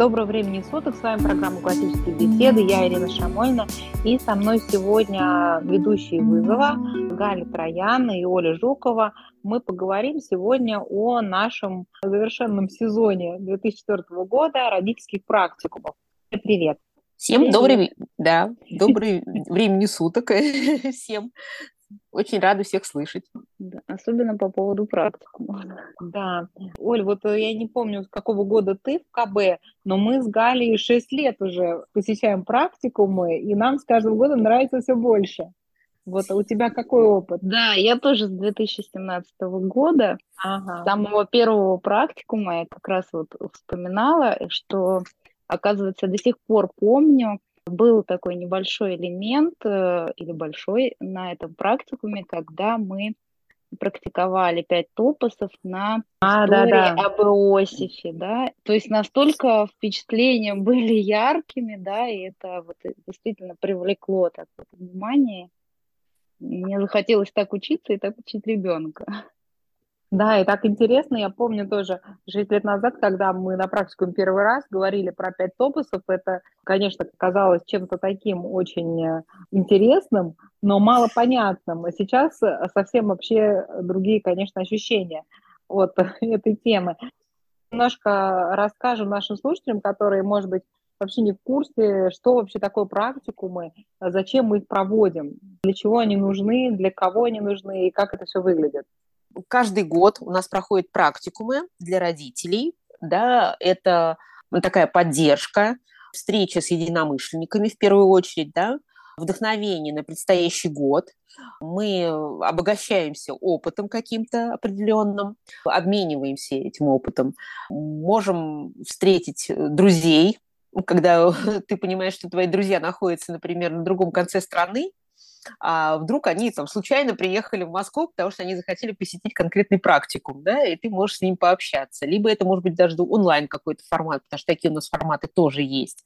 Доброго времени суток, с вами программа «Классические беседы», я Ирина Шамольна, и со мной сегодня ведущие вызова Галя Троян и Оля Жукова. Мы поговорим сегодня о нашем завершенном сезоне 2004 года родительских практикумов. Привет! Всем добрый, да, добрый времени суток всем. Очень рада всех слышать. Да, особенно по поводу практикума. Да. Оль, вот э, я не помню, с какого года ты в КБ, но мы с Галей 6 лет уже посещаем практикумы, и нам с каждым годом нравится все больше. Вот а у тебя какой опыт? Да, я тоже с 2017 года, ага. с самого первого практикума я как раз вот вспоминала, что, оказывается, до сих пор помню, был такой небольшой элемент э, или большой на этом практикуме, когда мы практиковали пять топосов на а, истории да, да. об Иосифе, да, то есть настолько впечатления были яркими, да, и это вот действительно привлекло так вот внимание. Мне захотелось так учиться и так учить ребенка. Да, и так интересно, я помню тоже 6 лет назад, когда мы на практику первый раз говорили про пять топусов, это, конечно, казалось чем-то таким очень э, интересным, но мало понятным. А сейчас э, совсем вообще другие, конечно, ощущения от этой темы. Немножко расскажем нашим слушателям, которые, может быть, вообще не в курсе, что вообще такое практикумы, зачем мы их проводим, для чего они нужны, для кого они нужны и как это все выглядит каждый год у нас проходят практикумы для родителей. Да, это такая поддержка, встреча с единомышленниками в первую очередь, да, вдохновение на предстоящий год. Мы обогащаемся опытом каким-то определенным, обмениваемся этим опытом. Можем встретить друзей, когда ты понимаешь, что твои друзья находятся, например, на другом конце страны, а вдруг они там случайно приехали в Москву, потому что они захотели посетить конкретный практикум, да, и ты можешь с ним пообщаться. Либо это может быть даже онлайн какой-то формат, потому что такие у нас форматы тоже есть.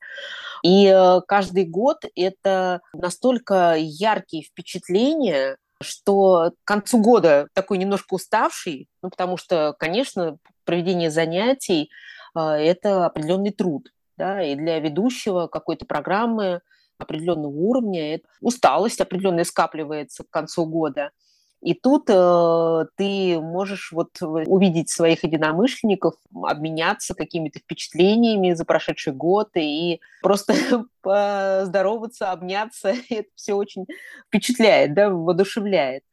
И э, каждый год это настолько яркие впечатления, что к концу года такой немножко уставший, ну, потому что, конечно, проведение занятий э, – это определенный труд, да, и для ведущего какой-то программы – определенного уровня, усталость определенная скапливается к концу года. И тут э, ты можешь вот увидеть своих единомышленников, обменяться какими-то впечатлениями за прошедший год и просто поздороваться, обняться. Это все очень впечатляет, да, воодушевляет.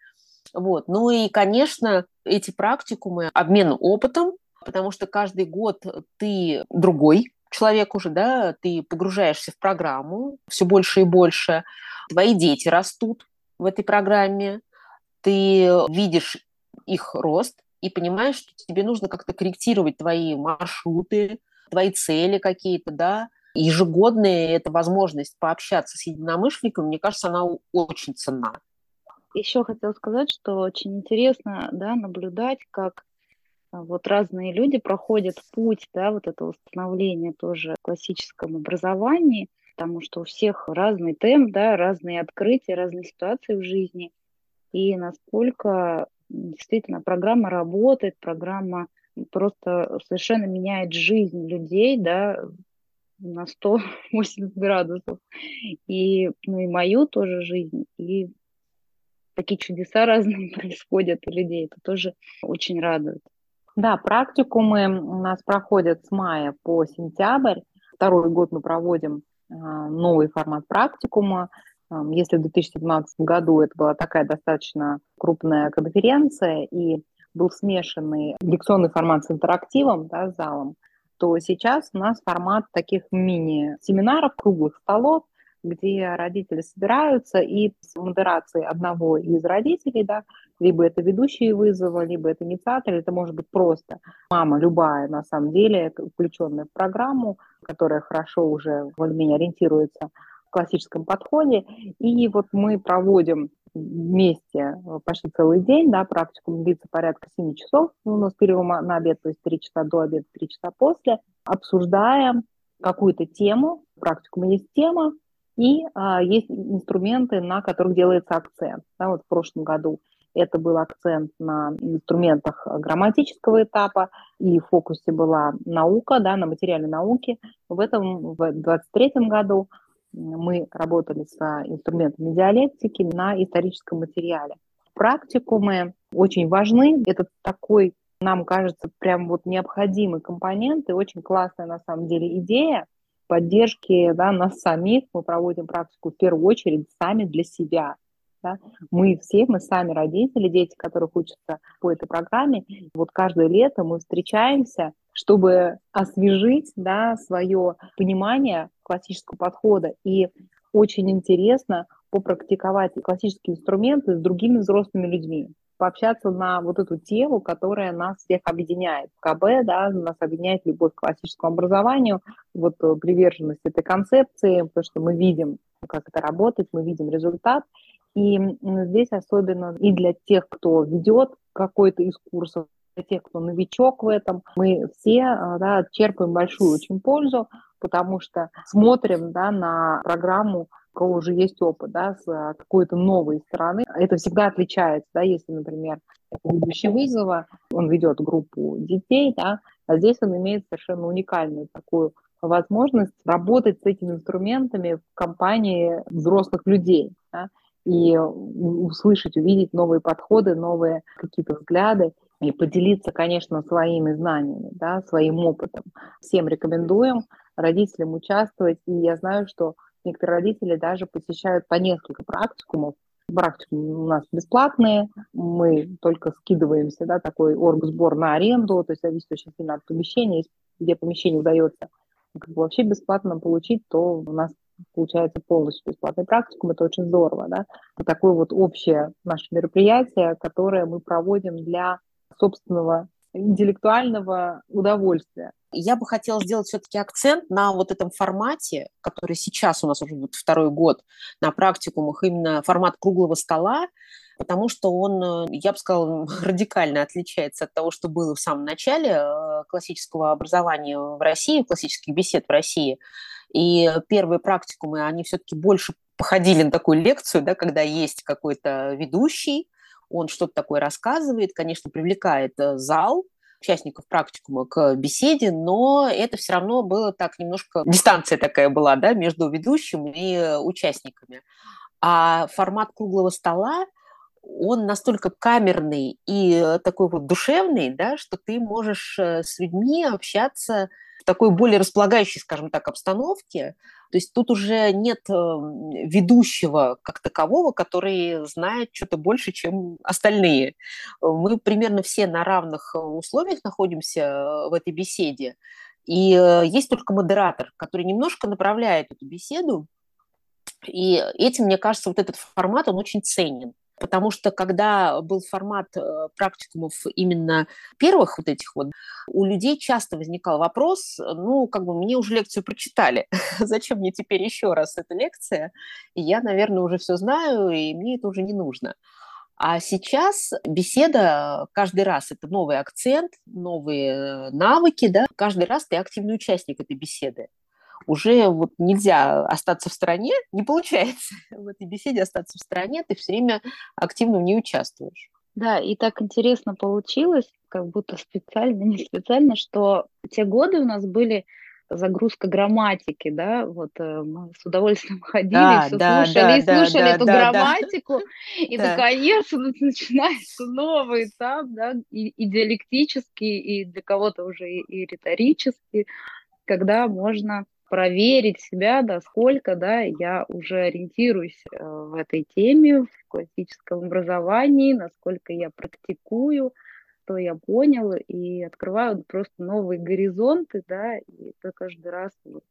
Вот. Ну и, конечно, эти практикумы, обмен опытом, потому что каждый год ты другой, человек уже, да, ты погружаешься в программу все больше и больше, твои дети растут в этой программе, ты видишь их рост и понимаешь, что тебе нужно как-то корректировать твои маршруты, твои цели какие-то, да, ежегодная эта возможность пообщаться с единомышленниками, мне кажется, она очень ценна. Еще хотела сказать, что очень интересно да, наблюдать, как вот разные люди проходят путь, да, вот этого становления тоже в классическом образовании, потому что у всех разный темп, да, разные открытия, разные ситуации в жизни, и насколько действительно программа работает, программа просто совершенно меняет жизнь людей, да, на 180 градусов, и, ну, и мою тоже жизнь, и такие чудеса разные происходят у людей, это тоже очень радует. Да, практикумы у нас проходят с мая по сентябрь. Второй год мы проводим а, новый формат практикума. Если в 2017 году это была такая достаточно крупная конференция и был смешанный лекционный формат с интерактивом, да, с залом, то сейчас у нас формат таких мини-семинаров, круглых столов, где родители собираются и с модерацией одного из родителей, да, либо это ведущие вызова, либо это инициатор, это может быть просто мама любая, на самом деле, включенная в программу, которая хорошо уже более-менее ориентируется в классическом подходе. И вот мы проводим вместе почти целый день, да, практику длится порядка 7 часов, у нас перерыв на обед, то есть 3 часа до обеда, 3 часа после, обсуждаем какую-то тему, практикум есть тема, и а, есть инструменты, на которых делается акцент. Да, вот в прошлом году это был акцент на инструментах грамматического этапа, и в фокусе была наука, да, на материальной науке. В этом, в 2023 году мы работали с инструментами диалектики на историческом материале. Практикумы очень важны. Это такой, нам кажется, прям вот необходимый компонент и очень классная на самом деле идея поддержки да, нас самих. Мы проводим практику в первую очередь сами для себя. Да? Мы все, мы сами родители, дети, которых учатся по этой программе. Вот каждое лето мы встречаемся, чтобы освежить да, свое понимание классического подхода. И очень интересно попрактиковать классические инструменты с другими взрослыми людьми пообщаться на вот эту тему, которая нас всех объединяет. КБ, да, нас объединяет любовь к классическому образованию, вот э, приверженность этой концепции, потому что мы видим, как это работает, мы видим результат, и здесь особенно и для тех, кто ведет какой-то из курсов, для тех, кто новичок в этом, мы все а, да, черпаем большую очень пользу, потому что смотрим да, на программу, у кого уже есть опыт, да, с а, какой-то новой стороны. Это всегда отличается, да, если, например, ведущий вызова, он ведет группу детей, да, а здесь он имеет совершенно уникальную такую возможность работать с этими инструментами в компании взрослых людей. Да и услышать, увидеть новые подходы, новые какие-то взгляды и поделиться, конечно, своими знаниями, да, своим опытом. Всем рекомендуем родителям участвовать, и я знаю, что некоторые родители даже посещают по несколько практикумов. Практикумы у нас бесплатные, мы только скидываемся, да, такой оргсбор на аренду, то есть зависит очень сильно от помещения, где помещение удается как бы вообще бесплатно получить, то у нас получается полностью бесплатный практикум, это очень здорово, да. Это такое вот общее наше мероприятие, которое мы проводим для собственного интеллектуального удовольствия. Я бы хотела сделать все-таки акцент на вот этом формате, который сейчас у нас уже вот второй год на практикумах, именно формат круглого стола, потому что он, я бы сказала, радикально отличается от того, что было в самом начале э, классического образования в России, классических бесед в России. И первые практикумы, они все-таки больше походили на такую лекцию, да, когда есть какой-то ведущий, он что-то такое рассказывает, конечно, привлекает э, зал, участников практикума к беседе, но это все равно было так немножко... Дистанция такая была, да, между ведущим и э, участниками. А формат круглого стола, он настолько камерный и э, такой вот душевный, да, что ты можешь с людьми общаться в такой более располагающей, скажем так, обстановке. То есть тут уже нет эм, ведущего как такового, который знает что-то больше, чем остальные. Мы примерно все на равных э, условиях находимся э, в этой беседе. И э, есть только модератор, который немножко направляет эту беседу. И этим, мне кажется, вот этот формат, он очень ценен потому что когда был формат э, практикумов именно первых вот этих вот, у людей часто возникал вопрос, ну, как бы мне уже лекцию прочитали, зачем мне теперь еще раз эта лекция? Я, наверное, уже все знаю, и мне это уже не нужно. А сейчас беседа каждый раз это новый акцент, новые э, навыки, да, каждый раз ты активный участник этой беседы уже вот нельзя остаться в стороне, не получается в этой беседе остаться в стороне, ты все время активно в ней участвуешь. Да, и так интересно получилось, как будто специально, не специально, что те годы у нас были загрузка грамматики, да, вот э, мы с удовольствием ходили, да, все да, слушали да, и слушали да, эту да, грамматику, да. и да. наконец начинается новый этап, да, и, и диалектический, и для кого-то уже и, и риторический, когда можно проверить себя, да, сколько, да, я уже ориентируюсь э, в этой теме, в классическом образовании, насколько я практикую, что я понял, и открываю просто новые горизонты, да, и это каждый раз вот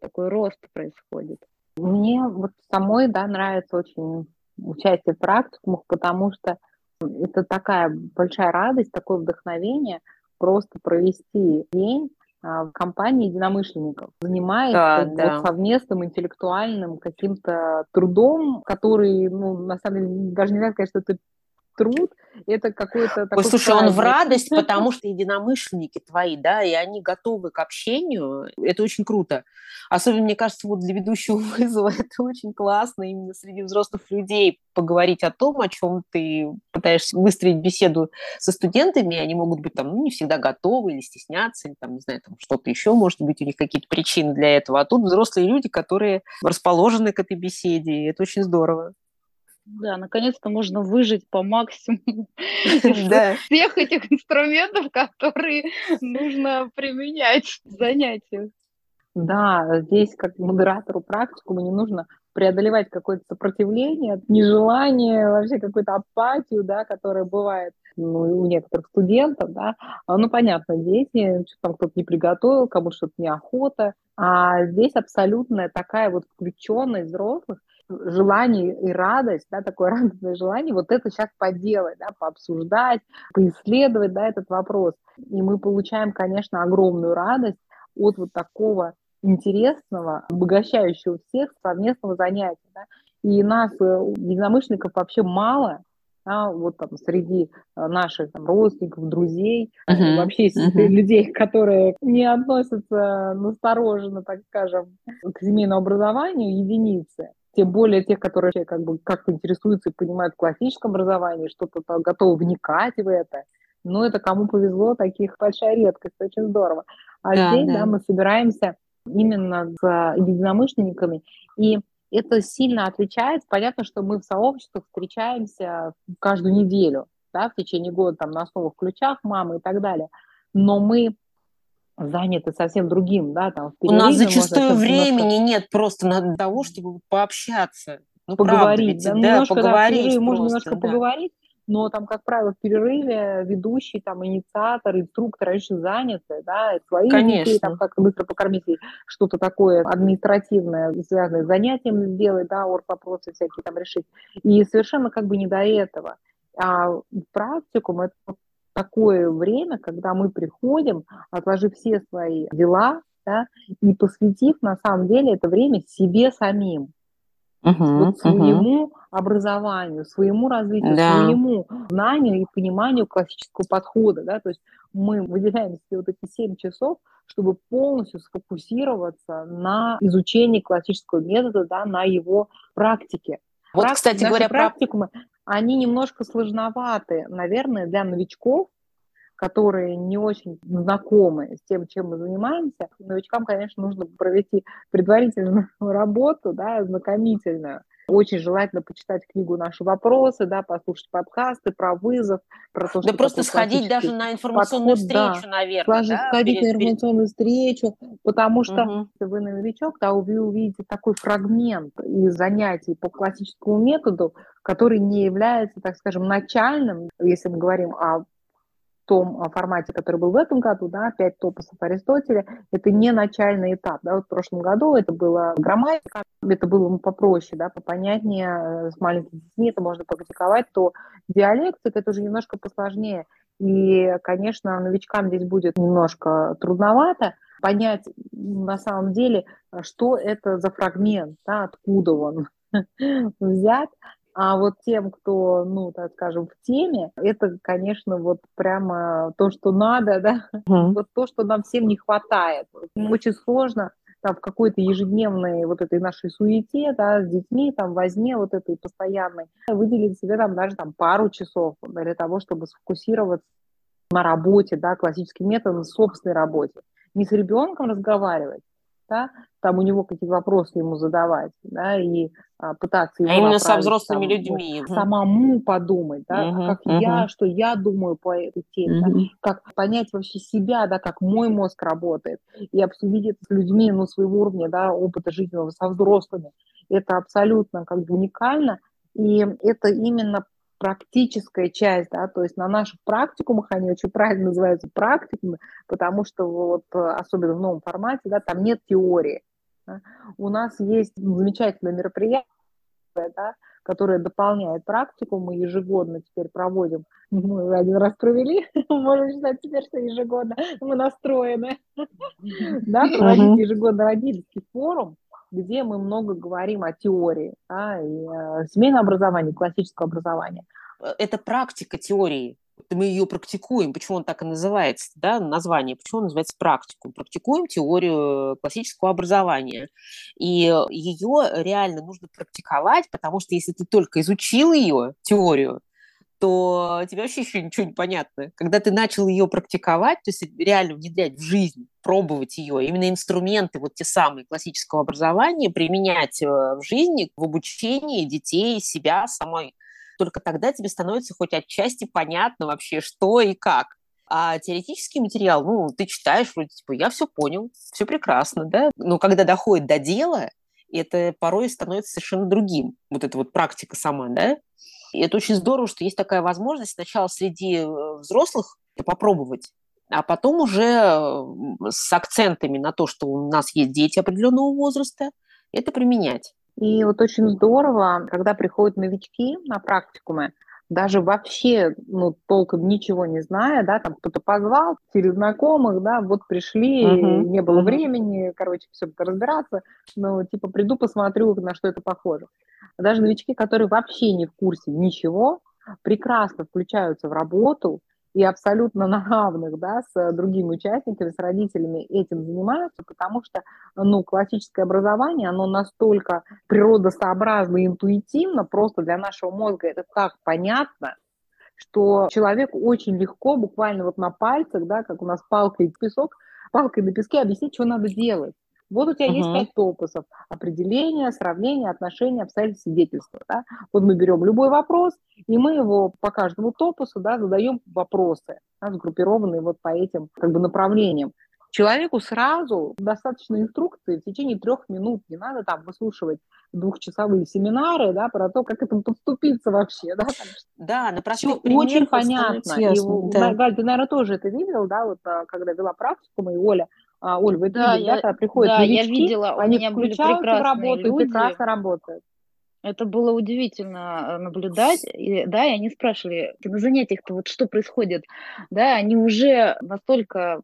такой рост происходит. Мне вот самой, да, нравится очень участие в практикумах, потому что это такая большая радость, такое вдохновение просто провести день в компании единомышленников, занимаясь да, вот да. совместным интеллектуальным каким-то трудом, который, ну, на самом деле, даже нельзя сказать, что это труд, это какой-то такой... Ой, слушай, праздник. он в радость, потому что единомышленники твои, да, и они готовы к общению, это очень круто. Особенно, мне кажется, вот для ведущего вызова это очень классно именно среди взрослых людей поговорить о том, о чем ты пытаешься выстроить беседу со студентами, они могут быть там ну, не всегда готовы или стесняться, или там, не знаю, там что-то еще, может быть, у них какие-то причины для этого. А тут взрослые люди, которые расположены к этой беседе, и это очень здорово. Да, наконец-то можно выжить по максимуму из всех этих инструментов, которые нужно применять в занятиях. Да, здесь как модератору практикума не нужно преодолевать какое-то сопротивление, нежелание, вообще какую-то апатию, да, которая бывает ну, у некоторых студентов, да, а, ну, понятно, дети, что там кто-то не приготовил, кому что-то неохота, а здесь абсолютная такая вот включенность взрослых, желание и радость, да, такое радостное желание, вот это сейчас поделать, да, пообсуждать, поисследовать, да, этот вопрос. И мы получаем, конечно, огромную радость от вот такого интересного, обогащающего всех совместного занятия. Да? И нас, э, единомышленников, вообще мало, да, вот там среди э, наших там, родственников, друзей, uh-huh, вообще uh-huh. людей, которые не относятся настороженно, так скажем, к семейному образованию, единицы тем более тех, которые как бы как-то интересуются и понимают в классическом образовании, что-то готовы вникать в это. Но это кому повезло, таких большая редкость, очень здорово. А да, здесь, да. да, мы собираемся именно с единомышленниками, и это сильно отличается. Понятно, что мы в сообществах встречаемся каждую неделю, да, в течение года, там, на основах ключах мамы и так далее. Но мы заняты совсем другим, да, там. У нас зачастую времени немножко... нет просто на того, чтобы пообщаться. Ну, поговорить, правда, ведь, да, да, поговорить. Да, можно немножко да. поговорить, но там, как правило, в перерыве ведущий, там, инициатор, инструктор очень заняты, да, свои Конечно. детей, там, как быстро покормить, что-то такое административное, связанное с занятием сделать, да, орг вопросы всякие там решить. И совершенно как бы не до этого. А практикум это такое время, когда мы приходим, отложив все свои дела, да, и посвятив на самом деле это время себе самим. Uh-huh, вот своему uh-huh. образованию, своему развитию, да. своему знанию и пониманию классического подхода. Да? То есть мы выделяем себе вот эти 7 часов, чтобы полностью сфокусироваться на изучении классического метода, да, на его практике. Вот, Практи- кстати говоря, практикумы, про... они немножко сложноваты, наверное, для новичков, которые не очень знакомы с тем, чем мы занимаемся, новичкам, конечно, нужно провести предварительную работу, да, ознакомительную. Очень желательно почитать книгу «Наши вопросы», да, послушать подкасты про вызов, про то, что... Да просто сходить даже на информационную подход, встречу, да, наверное, да? сходить перед, на информационную перед... встречу, потому что угу. если вы новичок, да, вы увидите такой фрагмент из занятий по классическому методу, который не является, так скажем, начальным, если мы говорим о том а, формате, который был в этом году, да, 5 топосов Аристотеля, это не начальный этап. Да, в прошлом году это было грамматика, это было ну, попроще, да, попонятнее, э, с маленькими детьми это можно практиковать, то диалектика это уже немножко посложнее. И, конечно, новичкам здесь будет немножко трудновато понять на самом деле, что это за фрагмент, да, откуда он взят, а вот тем, кто, ну, так скажем, в теме, это, конечно, вот прямо то, что надо, да, mm. вот то, что нам всем не хватает. Очень сложно там в какой-то ежедневной вот этой нашей суете, да, с детьми, там, возне вот этой постоянной, выделить себе там даже там пару часов для того, чтобы сфокусироваться на работе, да, классическим методом, собственной работе. Не с ребенком разговаривать, да, там у него какие вопросы ему задавать, да, и а, пытаться его а именно со взрослыми там, людьми. Самому подумать, да, угу, как угу. я, что я думаю по этой теме, угу. да, как понять вообще себя, да, как мой мозг работает, и обсудить это с людьми, ну, своего уровня, да, опыта жизненного со взрослыми. Это абсолютно как бы уникально, и это именно практическая часть, да, то есть на наших практикумах, они очень правильно называются практикумы, потому что вот особенно в новом формате, да, там нет теории. Да. У нас есть замечательное мероприятие, да, которое дополняет практику, мы ежегодно теперь проводим, мы один раз провели, можем считать теперь, что ежегодно мы настроены, да, проводить ежегодно родительский форум, где мы много говорим о теории, да, и э, семейного образования, классического образования. это практика теории мы ее практикуем, почему он так и называется, да, название, почему он называется практикум. Практикуем теорию классического образования. И ее реально нужно практиковать, потому что если ты только изучил ее, теорию, то тебе вообще еще ничего не понятно. Когда ты начал ее практиковать, то есть реально внедрять в жизнь, пробовать ее, именно инструменты вот те самые классического образования применять э, в жизни, в обучении детей, себя самой, только тогда тебе становится хоть отчасти понятно вообще, что и как. А теоретический материал, ну, ты читаешь, вроде, типа, я все понял, все прекрасно, да? Но когда доходит до дела, это порой становится совершенно другим. Вот эта вот практика сама, да? И это очень здорово, что есть такая возможность сначала среди э, взрослых попробовать, а потом уже с акцентами на то, что у нас есть дети определенного возраста, это применять. И вот очень здорово, когда приходят новички на практикумы, даже вообще, ну, толком ничего не зная, да, там кто-то позвал через знакомых, да, вот пришли, uh-huh. не было uh-huh. времени, короче, все разбираться, ну, типа, приду, посмотрю, на что это похоже. Даже новички, которые вообще не в курсе ничего, прекрасно включаются в работу, и абсолютно на равных, да, с другими участниками, с родителями этим занимаются, потому что, ну, классическое образование, оно настолько природосообразно и интуитивно, просто для нашего мозга это так понятно, что человеку очень легко, буквально вот на пальцах, да, как у нас палкой песок, палкой на песке объяснить, что надо делать. Вот у тебя uh-huh. есть пять топосов. Определение, сравнение, отношения, обстоятельства, свидетельства. Да? Вот мы берем любой вопрос, и мы его по каждому топосу да, задаем вопросы, да, сгруппированные вот по этим как бы, направлениям. Человеку сразу достаточно инструкции в течение трех минут. Не надо там выслушивать двухчасовые семинары, да, про то, как этому подступиться вообще, да. Да, на простых примерах очень понятно. Ясно, и, да. Галь, ты, наверное, тоже это видел, да, вот а, когда вела практику, и Оля а, Оль, вы да, видели, я, да, приходят да, новички, я видела, они включаются в работу люди. и прекрасно работают. Это было удивительно э, наблюдать, и, да, и они спрашивали, на занятиях-то вот что происходит, да, они уже настолько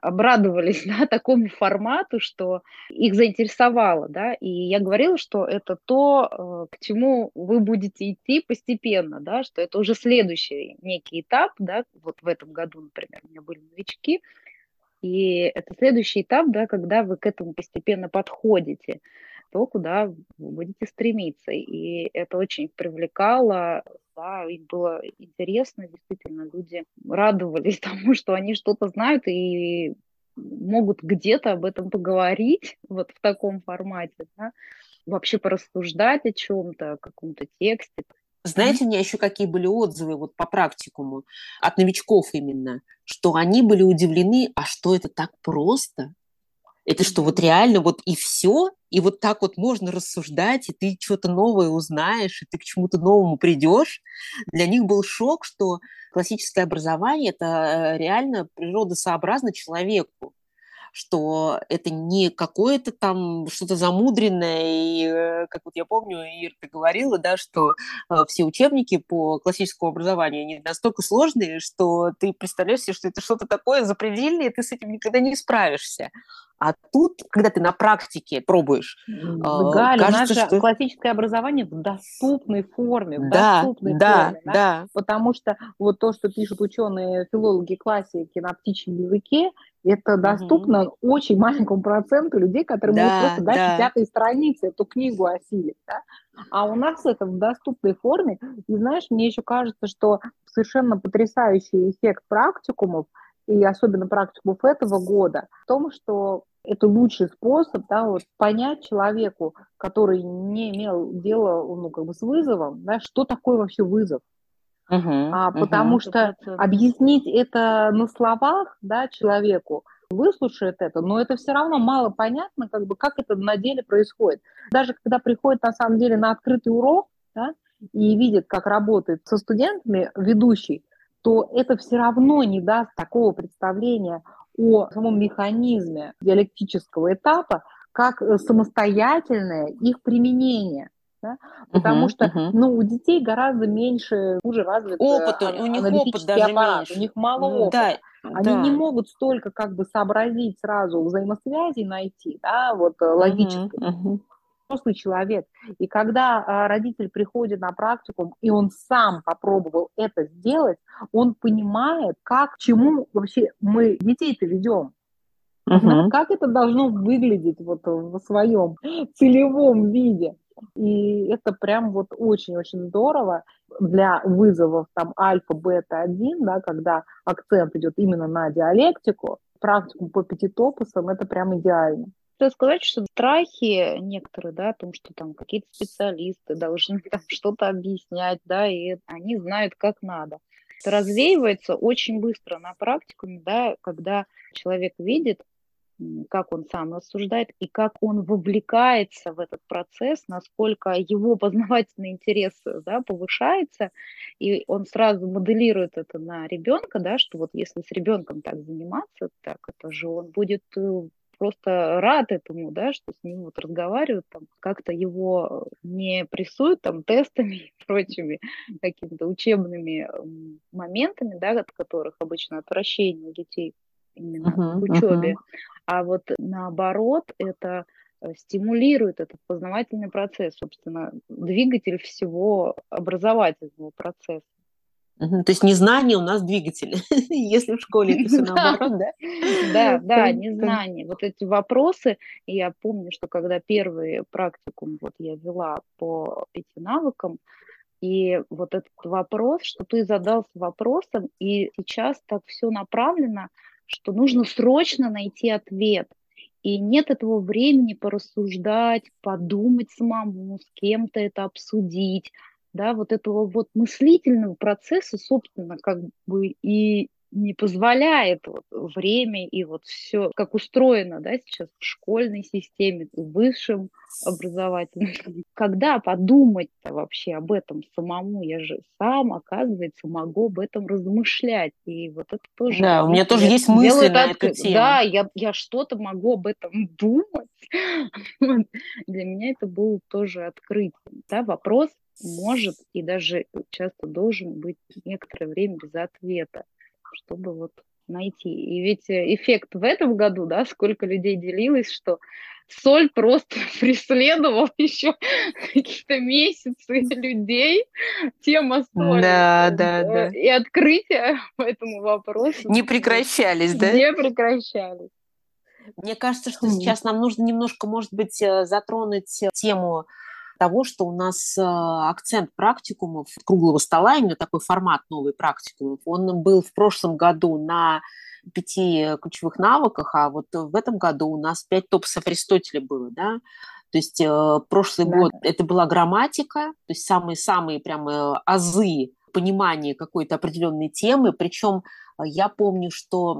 обрадовались да, такому формату, что их заинтересовало, да, и я говорила, что это то, э, к чему вы будете идти постепенно, да, что это уже следующий некий этап, да, вот в этом году, например, у меня были новички, и это следующий этап, да, когда вы к этому постепенно подходите, то, куда вы будете стремиться. И это очень привлекало, да, им было интересно, действительно, люди радовались тому, что они что-то знают и могут где-то об этом поговорить вот в таком формате, да, вообще порассуждать о чем-то, о каком-то тексте. Знаете, у меня еще какие были отзывы вот по практикуму от новичков именно, что они были удивлены, а что это так просто? Это что, вот реально вот и все? И вот так вот можно рассуждать, и ты что-то новое узнаешь, и ты к чему-то новому придешь. Для них был шок, что классическое образование – это э, реально природосообразно человеку что это не какое-то там что-то замудренное, и, э, как вот я помню, Ир, ты говорила, да, что э, все учебники по классическому образованию, они настолько сложные, что ты представляешь себе, что это что-то такое запредельное, и ты с этим никогда не справишься. А тут, когда ты на практике пробуешь, Галя, кажется, наше что... классическое образование в доступной форме, в да, доступной да, форме, да, да. потому что вот то, что пишут ученые, филологи, классики на птичьем языке, это доступно угу. очень маленькому проценту людей, которые да, могут просто дать да. пятой странице эту книгу осилить. Да? А у нас это в доступной форме. И знаешь, мне еще кажется, что совершенно потрясающий эффект практикумов – и особенно практикумов этого года, в том, что это лучший способ да, вот, понять человеку, который не имел дела ну, как бы с вызовом, да, что такое вообще вызов. Uh-huh, а, потому uh-huh. что объяснить это на словах да, человеку, выслушает это, но это все равно мало понятно, как бы, как это на деле происходит. Даже когда приходит на самом деле на открытый урок да, и видит, как работает со студентами ведущий, то это все равно не даст такого представления о самом механизме диалектического этапа, как э, самостоятельное их применение. Да? Потому uh-huh, что uh-huh. Ну, у детей гораздо меньше, хуже развит опыт, у них опыт даже аппарат, меньше. у них мало опыта. Да, Они да. не могут столько как бы сообразить сразу взаимосвязи найти, да, вот uh-huh, логической. Uh-huh. Взрослый человек. И когда а, родитель приходит на практику, и он сам попробовал это сделать, он понимает, как, к чему вообще мы детей-то ведем. Uh-huh. Как это должно выглядеть вот в своем целевом виде. И это прям вот очень-очень здорово для вызовов там альфа, бета 1, да, когда акцент идет именно на диалектику, практику по пятитопусам, это прям идеально. Хочу сказать, что страхи некоторые, да, о том, что там какие-то специалисты должны там что-то объяснять, да, и они знают, как надо. Это развеивается очень быстро на практикуме, да, когда человек видит, как он сам рассуждает и как он вовлекается в этот процесс, насколько его познавательный интерес да, повышается, и он сразу моделирует это на ребенка, да, что вот если с ребенком так заниматься, так это же он будет э, просто рад этому, да, что с ним вот разговаривают, там, как-то его не прессуют там тестами и прочими какими-то учебными моментами, да, от которых обычно отвращение детей именно uh-huh, к учебе. Uh-huh. А вот наоборот, это э, стимулирует этот познавательный процесс, собственно, двигатель всего образовательного процесса. Угу. То есть незнание у нас двигатель, если в школе это все наоборот, да? Да, да, незнание. Вот эти вопросы, я помню, что когда первый практикум вот я вела по пяти навыкам, и вот этот вопрос, что ты задался вопросом, и сейчас так все направлено что нужно срочно найти ответ. И нет этого времени порассуждать, подумать самому, с кем-то это обсудить. Да, вот этого вот мыслительного процесса, собственно, как бы и не позволяет вот время и вот все, как устроено да, сейчас в школьной системе, в высшем образовательном. Когда подумать-то вообще об этом самому? Я же сам, оказывается, могу об этом размышлять. И вот это тоже... Да, у меня тоже есть мысли на эту тему. Да, я, я что-то могу об этом думать. Для меня это было тоже открытие. Да, вопрос может и даже часто должен быть некоторое время без ответа чтобы вот найти. И ведь э, эффект в этом году, да, сколько людей делилось, что соль просто преследовал еще какие-то месяцы людей, тема соли. Да, да, да. И открытия по этому вопросу. Не прекращались, да? Не прекращались. Мне кажется, что сейчас нам нужно немножко, может быть, э, затронуть тему того, что у нас э, акцент практикумов круглого стола, именно такой формат новый практикумов, он был в прошлом году на пяти ключевых навыках, а вот в этом году у нас пять топсов Аристотеля было, да, то есть э, прошлый да. год это была грамматика, то есть самые-самые прямо азы понимания какой-то определенной темы, причем я помню, что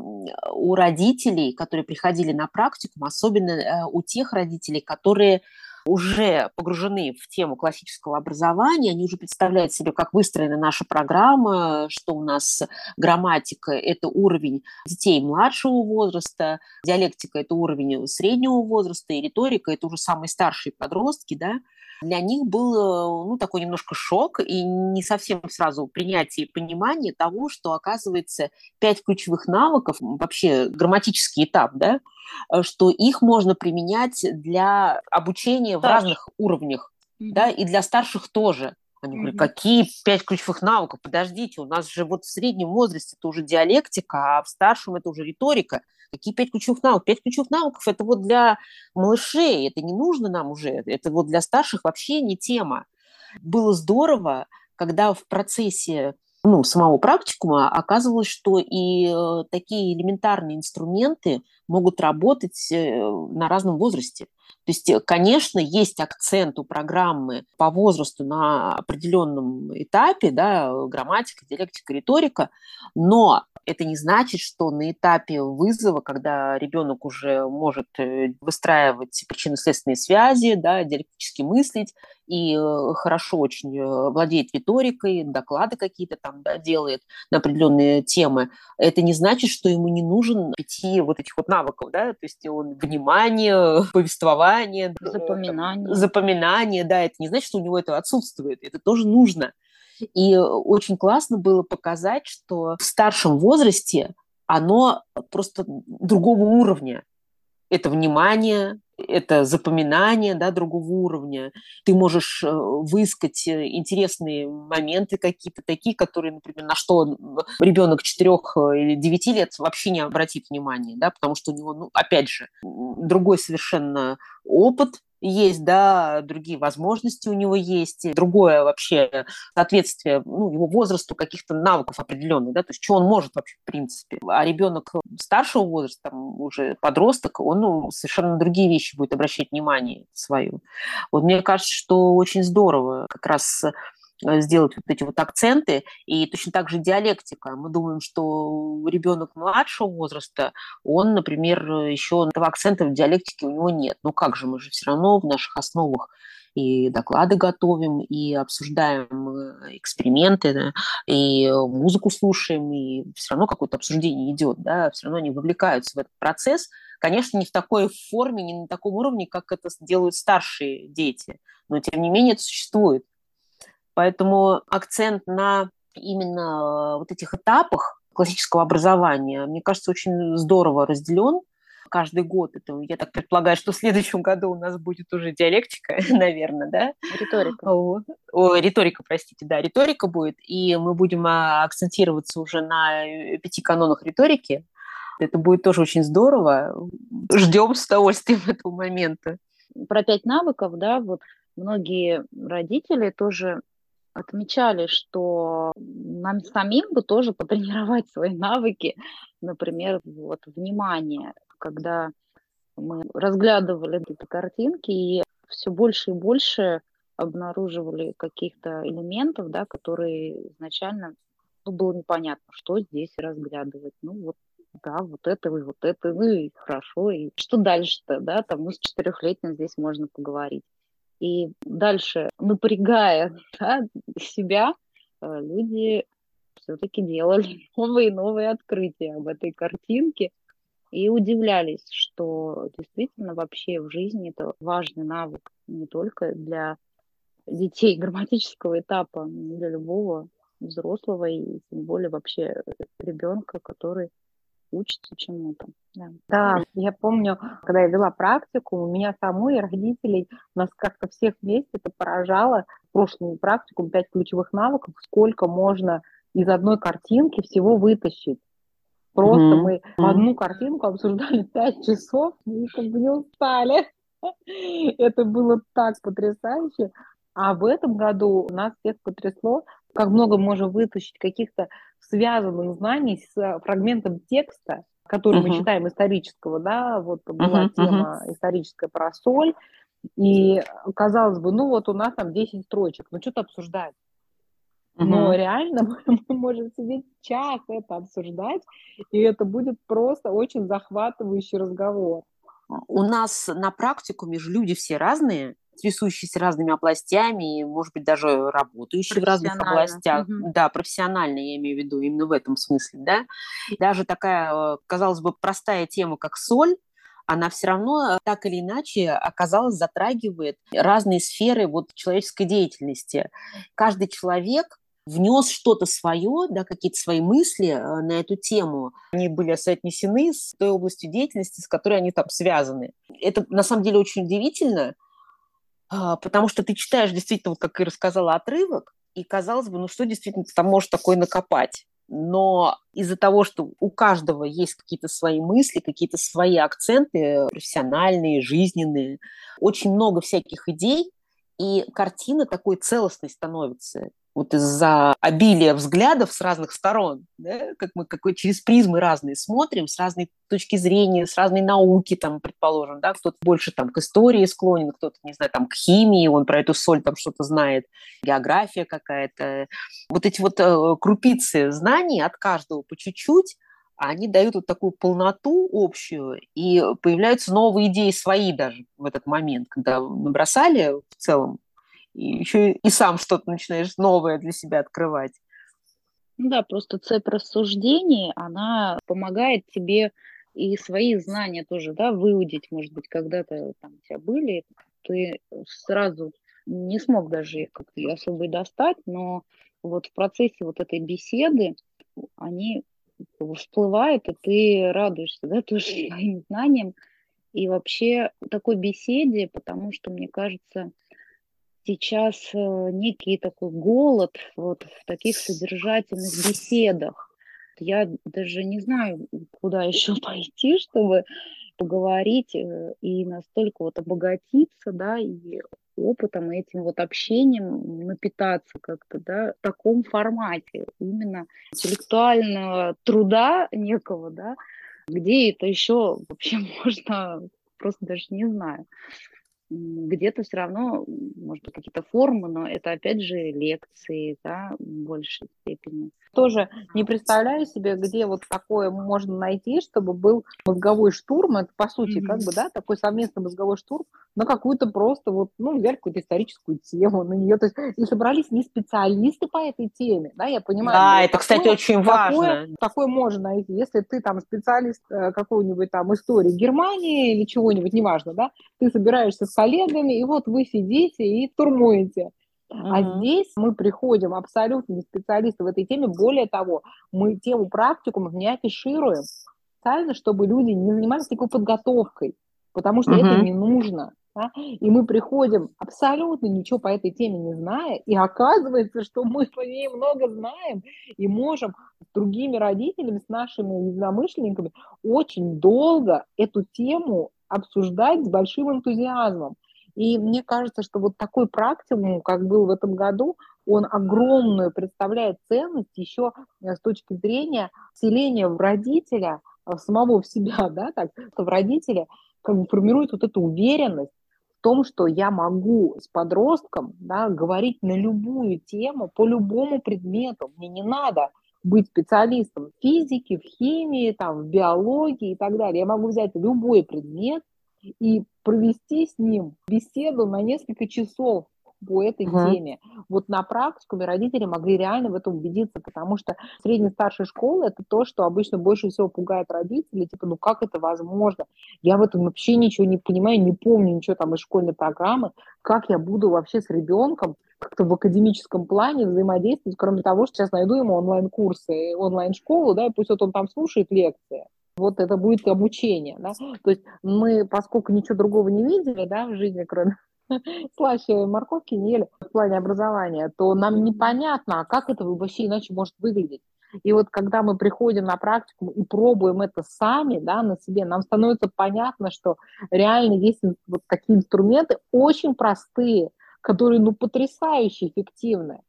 у родителей, которые приходили на практикум, особенно э, у тех родителей, которые уже погружены в тему классического образования, они уже представляют себе, как выстроена наша программа, что у нас грамматика – это уровень детей младшего возраста, диалектика – это уровень среднего возраста, и риторика – это уже самые старшие подростки, да, для них был ну, такой немножко шок и не совсем сразу принятие и понимание того, что, оказывается, пять ключевых навыков, вообще грамматический этап, да, что их можно применять для обучения Старше. в разных уровнях, mm-hmm. да, и для старших тоже. Они говорят, какие пять ключевых навыков? Подождите, у нас же вот в среднем возрасте это уже диалектика, а в старшем это уже риторика. Какие пять ключевых навыков? Пять ключевых навыков – это вот для малышей, это не нужно нам уже, это вот для старших вообще не тема. Было здорово, когда в процессе ну, самого практикума оказывалось, что и э, такие элементарные инструменты могут работать э, на разном возрасте. То есть, э, конечно, есть акцент у программы по возрасту на определенном этапе, да, грамматика, диалектика, риторика, но это не значит, что на этапе вызова, когда ребенок уже может выстраивать причинно-следственные связи, да, диалектически мыслить, и э, хорошо очень э, владеет риторикой, доклады какие-то там да, делает на определенные темы, это не значит, что ему не нужен пяти вот этих вот навыков, да, то есть он внимание, повествование, э, запоминание. запоминание, да, это не значит, что у него это отсутствует, это тоже нужно. И очень классно было показать, что в старшем возрасте оно просто другого уровня. Это внимание, это запоминание да, другого уровня. Ты можешь э, выискать э, интересные моменты какие-то такие, которые, например, на что ребенок 4 или 9 лет вообще не обратит внимания, да, потому что у него, ну, опять же, другой совершенно опыт, есть, да, другие возможности у него есть, другое вообще соответствие ну, его возрасту каких-то навыков определенных, да, то есть что он может вообще в принципе. А ребенок старшего возраста, там, уже подросток, он ну, совершенно на другие вещи будет обращать внимание свое. Вот мне кажется, что очень здорово как раз сделать вот эти вот акценты, и точно так же диалектика. Мы думаем, что ребенок младшего возраста, он, например, еще этого акцента в диалектике у него нет. Ну как же, мы же все равно в наших основах и доклады готовим, и обсуждаем э, эксперименты, да, и музыку слушаем, и все равно какое-то обсуждение идет, да, все равно они вовлекаются в этот процесс. Конечно, не в такой форме, не на таком уровне, как это делают старшие дети, но тем не менее это существует. Поэтому акцент на именно вот этих этапах классического образования, мне кажется, очень здорово разделен каждый год. Это, я так предполагаю, что в следующем году у нас будет уже диалектика, наверное, да? Риторика. О, о, риторика, простите, да, риторика будет. И мы будем а, акцентироваться уже на э, пяти канонах риторики. Это будет тоже очень здорово. Ждем с удовольствием этого момента. Про пять навыков, да, вот многие родители тоже отмечали, что нам самим бы тоже потренировать свои навыки, например, вот внимание, когда мы разглядывали эти картинки и все больше и больше обнаруживали каких-то элементов, да, которые изначально ну, было непонятно, что здесь разглядывать. Ну вот, да, вот это и вот это, ну и хорошо, и что дальше-то, да, там ну, с четырехлетним здесь можно поговорить. И дальше, напрягая да, себя, э, люди все-таки делали новые и новые открытия об этой картинке и удивлялись, что действительно вообще в жизни это важный навык не только для детей грамматического этапа, но для любого взрослого и тем более вообще ребенка, который учится чему-то. Да. да, я помню, когда я вела практику, у меня самой и родителей, нас как-то всех вместе это поражало, прошлую практику, пять ключевых навыков, сколько можно из одной картинки всего вытащить. Просто mm-hmm. мы mm-hmm. одну картинку обсуждали пять часов и как бы не устали. Это было так потрясающе. А в этом году нас всех потрясло, как много можем вытащить каких-то связанных знаний с э, фрагментом текста, который uh-huh. мы читаем исторического, да, вот была uh-huh, тема uh-huh. историческая про соль, и казалось бы, ну вот у нас там 10 строчек, ну что-то обсуждать. Uh-huh. Но реально мы, мы можем сидеть час это обсуждать, и это будет просто очень захватывающий разговор. У нас на практикуме же люди все разные, интересующиеся разными областями, может быть, даже работающие в разных областях. Угу. Да, профессионально я имею в виду, именно в этом смысле, да. Даже такая, э, казалось бы, простая тема, как соль, она все равно э, так или иначе оказалось затрагивает разные сферы вот человеческой деятельности. Каждый человек внес что-то свое, да, какие-то свои мысли э, на эту тему. Они были соотнесены с той областью деятельности, с которой они там связаны. Это на самом деле очень удивительно, потому что ты читаешь действительно, вот как и рассказала, отрывок, и казалось бы, ну что действительно ты там можешь такое накопать? Но из-за того, что у каждого есть какие-то свои мысли, какие-то свои акценты профессиональные, жизненные, очень много всяких идей, и картина такой целостной становится вот из-за обилия взглядов с разных сторон, да, как мы какой, через призмы разные смотрим, с разной точки зрения, с разной науки, там, предположим, да, кто-то больше там к истории склонен, кто-то, не знаю, там, к химии, он про эту соль там что-то знает, география какая-то. Вот эти вот э, крупицы знаний от каждого по чуть-чуть, они дают вот такую полноту общую, и появляются новые идеи свои даже в этот момент, когда набросали в целом и еще и сам что-то начинаешь новое для себя открывать. Ну да, просто цепь рассуждений, она помогает тебе и свои знания тоже, да, выудить, может быть, когда-то там у тебя были, ты сразу не смог даже их как-то особо и достать, но вот в процессе вот этой беседы они всплывают, и ты радуешься, да, тоже своим знаниям, и вообще такой беседе, потому что, мне кажется, сейчас э, некий такой голод вот в таких содержательных беседах. Я даже не знаю, куда еще пойти, чтобы поговорить э, и настолько вот обогатиться, да, и опытом, этим вот общением напитаться как-то, да, в таком формате, именно интеллектуального труда некого, да, где это еще вообще можно, просто даже не знаю где-то все равно, может быть, какие-то формы, но это опять же лекции, да, в большей степени. Тоже не представляю себе, где вот такое можно найти, чтобы был мозговой штурм, это по сути mm-hmm. как бы, да, такой совместный мозговой штурм на какую-то просто вот, ну, взять какую-то историческую тему на нее, то есть и собрались не специалисты по этой теме, да, я понимаю. Да, это, такое, кстати, очень важно. Такое, такое можно найти, если ты там специалист э, какой-нибудь там истории Германии или чего-нибудь, неважно, да, ты собираешься с коллегами, и вот вы сидите и турмуете. Uh-huh. А здесь мы приходим абсолютно не специалисты в этой теме. Более того, мы тему практикумов не афишируем специально, чтобы люди не занимались такой подготовкой, потому что uh-huh. это не нужно. Да? И мы приходим абсолютно ничего по этой теме не зная, и оказывается, что мы по ней много знаем и можем с другими родителями, с нашими единомышленниками очень долго эту тему обсуждать с большим энтузиазмом. И мне кажется, что вот такой практикум, как был в этом году, он огромную представляет ценность еще э, с точки зрения вселения в родителя, в самого в себя, да, так, в родителя как бы формирует вот эту уверенность в том, что я могу с подростком да, говорить на любую тему, по любому предмету. Мне не надо быть специалистом в физике, в химии, там, в биологии и так далее. Я могу взять любой предмет и провести с ним беседу на несколько часов по этой uh-huh. теме. Вот на практикуме родители могли реально в этом убедиться, потому что средняя старшая школа это то, что обычно больше всего пугает родителей, типа, ну как это возможно? Я в этом вообще ничего не понимаю, не помню ничего там из школьной программы, как я буду вообще с ребенком как-то в академическом плане взаимодействовать, кроме того, что сейчас найду ему онлайн-курсы, онлайн-школу, да, и пусть вот он там слушает лекции. Вот это будет обучение, да. То есть мы, поскольку ничего другого не видели, да, в жизни, кроме слаще морковки не ели в плане образования, то нам непонятно, а как это вообще иначе может выглядеть. И вот когда мы приходим на практику и пробуем это сами, да, на себе, нам становится понятно, что реально есть вот такие инструменты очень простые, которые, ну, потрясающе эффективны.